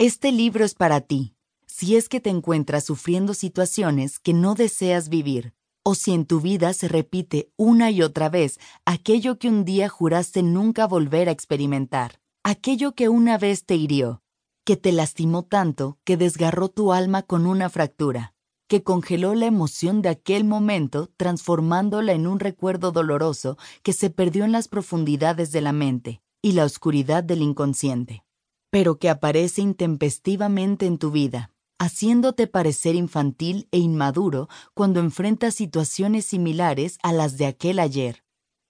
Este libro es para ti, si es que te encuentras sufriendo situaciones que no deseas vivir, o si en tu vida se repite una y otra vez aquello que un día juraste nunca volver a experimentar, aquello que una vez te hirió, que te lastimó tanto que desgarró tu alma con una fractura, que congeló la emoción de aquel momento transformándola en un recuerdo doloroso que se perdió en las profundidades de la mente y la oscuridad del inconsciente, pero que aparece intempestivamente en tu vida, haciéndote parecer infantil e inmaduro cuando enfrentas situaciones similares a las de aquel ayer,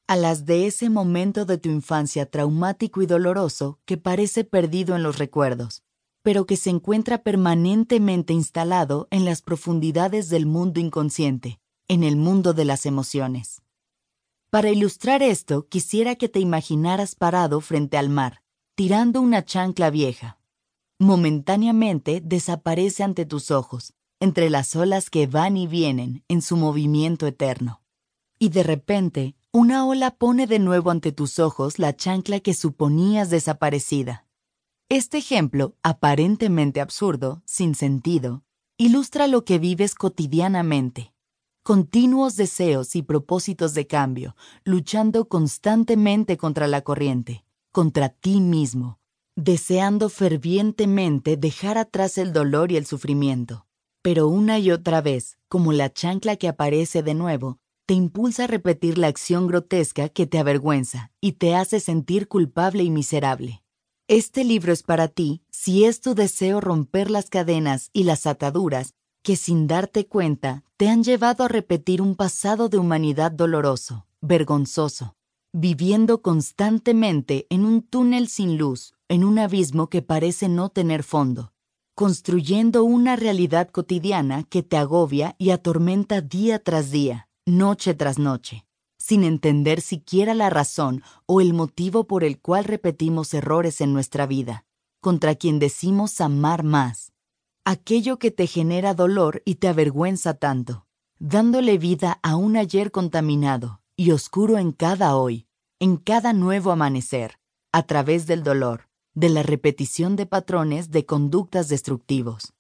a las de ese momento de tu infancia traumático y doloroso que parece perdido en los recuerdos, pero que se encuentra permanentemente instalado en las profundidades del mundo inconsciente, en el mundo de las emociones. Para ilustrar esto, quisiera que te imaginaras parado frente al mar, tirando una chancla vieja. Momentáneamente desaparece ante tus ojos, entre las olas que van y vienen en su movimiento eterno. Y de repente, una ola pone de nuevo ante tus ojos la chancla que suponías desaparecida. Este ejemplo, aparentemente absurdo, sin sentido, ilustra lo que vives cotidianamente. Continuos deseos y propósitos de cambio, luchando constantemente contra la corriente, contra ti mismo, deseando fervientemente dejar atrás el dolor y el sufrimiento. Pero una y otra vez, como la chancla que aparece de nuevo, te impulsa a repetir la acción grotesca que te avergüenza y te hace sentir culpable y miserable. Este libro es para ti si es tu deseo romper las cadenas y las ataduras que sin darte cuenta te han llevado a repetir un pasado de humanidad doloroso, vergonzoso, viviendo constantemente en un túnel sin luz, en un abismo que parece no tener fondo, construyendo una realidad cotidiana que te agobia y atormenta día tras día, noche tras noche sin entender siquiera la razón o el motivo por el cual repetimos errores en nuestra vida, contra quien decimos amar más, aquello que te genera dolor y te avergüenza tanto, dándole vida a un ayer contaminado y oscuro en cada hoy, en cada nuevo amanecer, a través del dolor, de la repetición de patrones de conductas destructivos.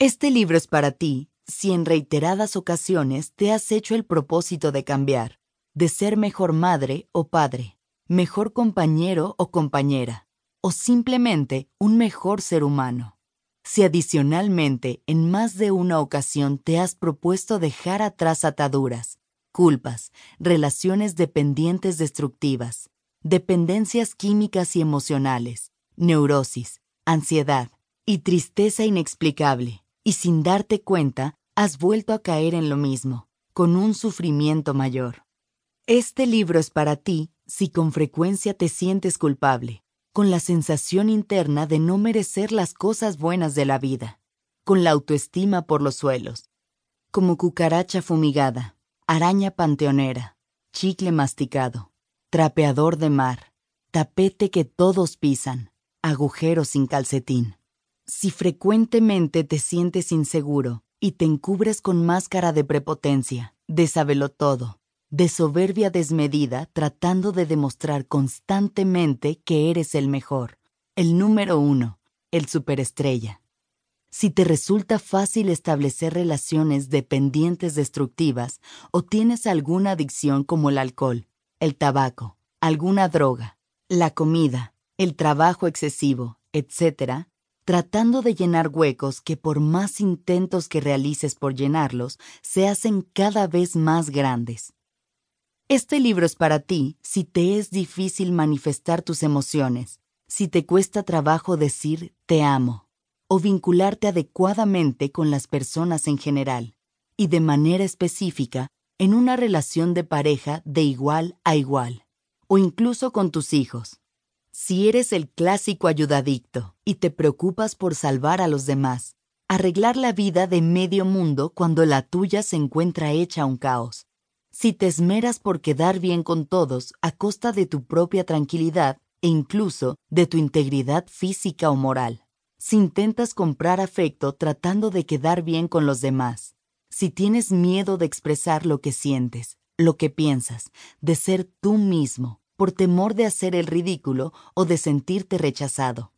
Este libro es para ti si en reiteradas ocasiones te has hecho el propósito de cambiar, de ser mejor madre o padre, mejor compañero o compañera, o simplemente un mejor ser humano. Si adicionalmente en más de una ocasión te has propuesto dejar atrás ataduras, culpas, relaciones dependientes destructivas, dependencias químicas y emocionales, neurosis, ansiedad y tristeza inexplicable, y sin darte cuenta, has vuelto a caer en lo mismo, con un sufrimiento mayor. Este libro es para ti si con frecuencia te sientes culpable, con la sensación interna de no merecer las cosas buenas de la vida, con la autoestima por los suelos, como cucaracha fumigada, araña panteonera, chicle masticado, trapeador de mar, tapete que todos pisan, agujero sin calcetín. Si frecuentemente te sientes inseguro y te encubres con máscara de prepotencia, de todo, de soberbia desmedida tratando de demostrar constantemente que eres el mejor, el número uno, el superestrella. Si te resulta fácil establecer relaciones dependientes destructivas o tienes alguna adicción como el alcohol, el tabaco, alguna droga, la comida, el trabajo excesivo, etc., tratando de llenar huecos que por más intentos que realices por llenarlos, se hacen cada vez más grandes. Este libro es para ti si te es difícil manifestar tus emociones, si te cuesta trabajo decir te amo o vincularte adecuadamente con las personas en general y de manera específica en una relación de pareja de igual a igual o incluso con tus hijos. Si eres el clásico ayudadicto y te preocupas por salvar a los demás, arreglar la vida de medio mundo cuando la tuya se encuentra hecha un caos si te esmeras por quedar bien con todos a costa de tu propia tranquilidad e incluso de tu integridad física o moral, si intentas comprar afecto tratando de quedar bien con los demás, si tienes miedo de expresar lo que sientes, lo que piensas, de ser tú mismo, por temor de hacer el ridículo o de sentirte rechazado,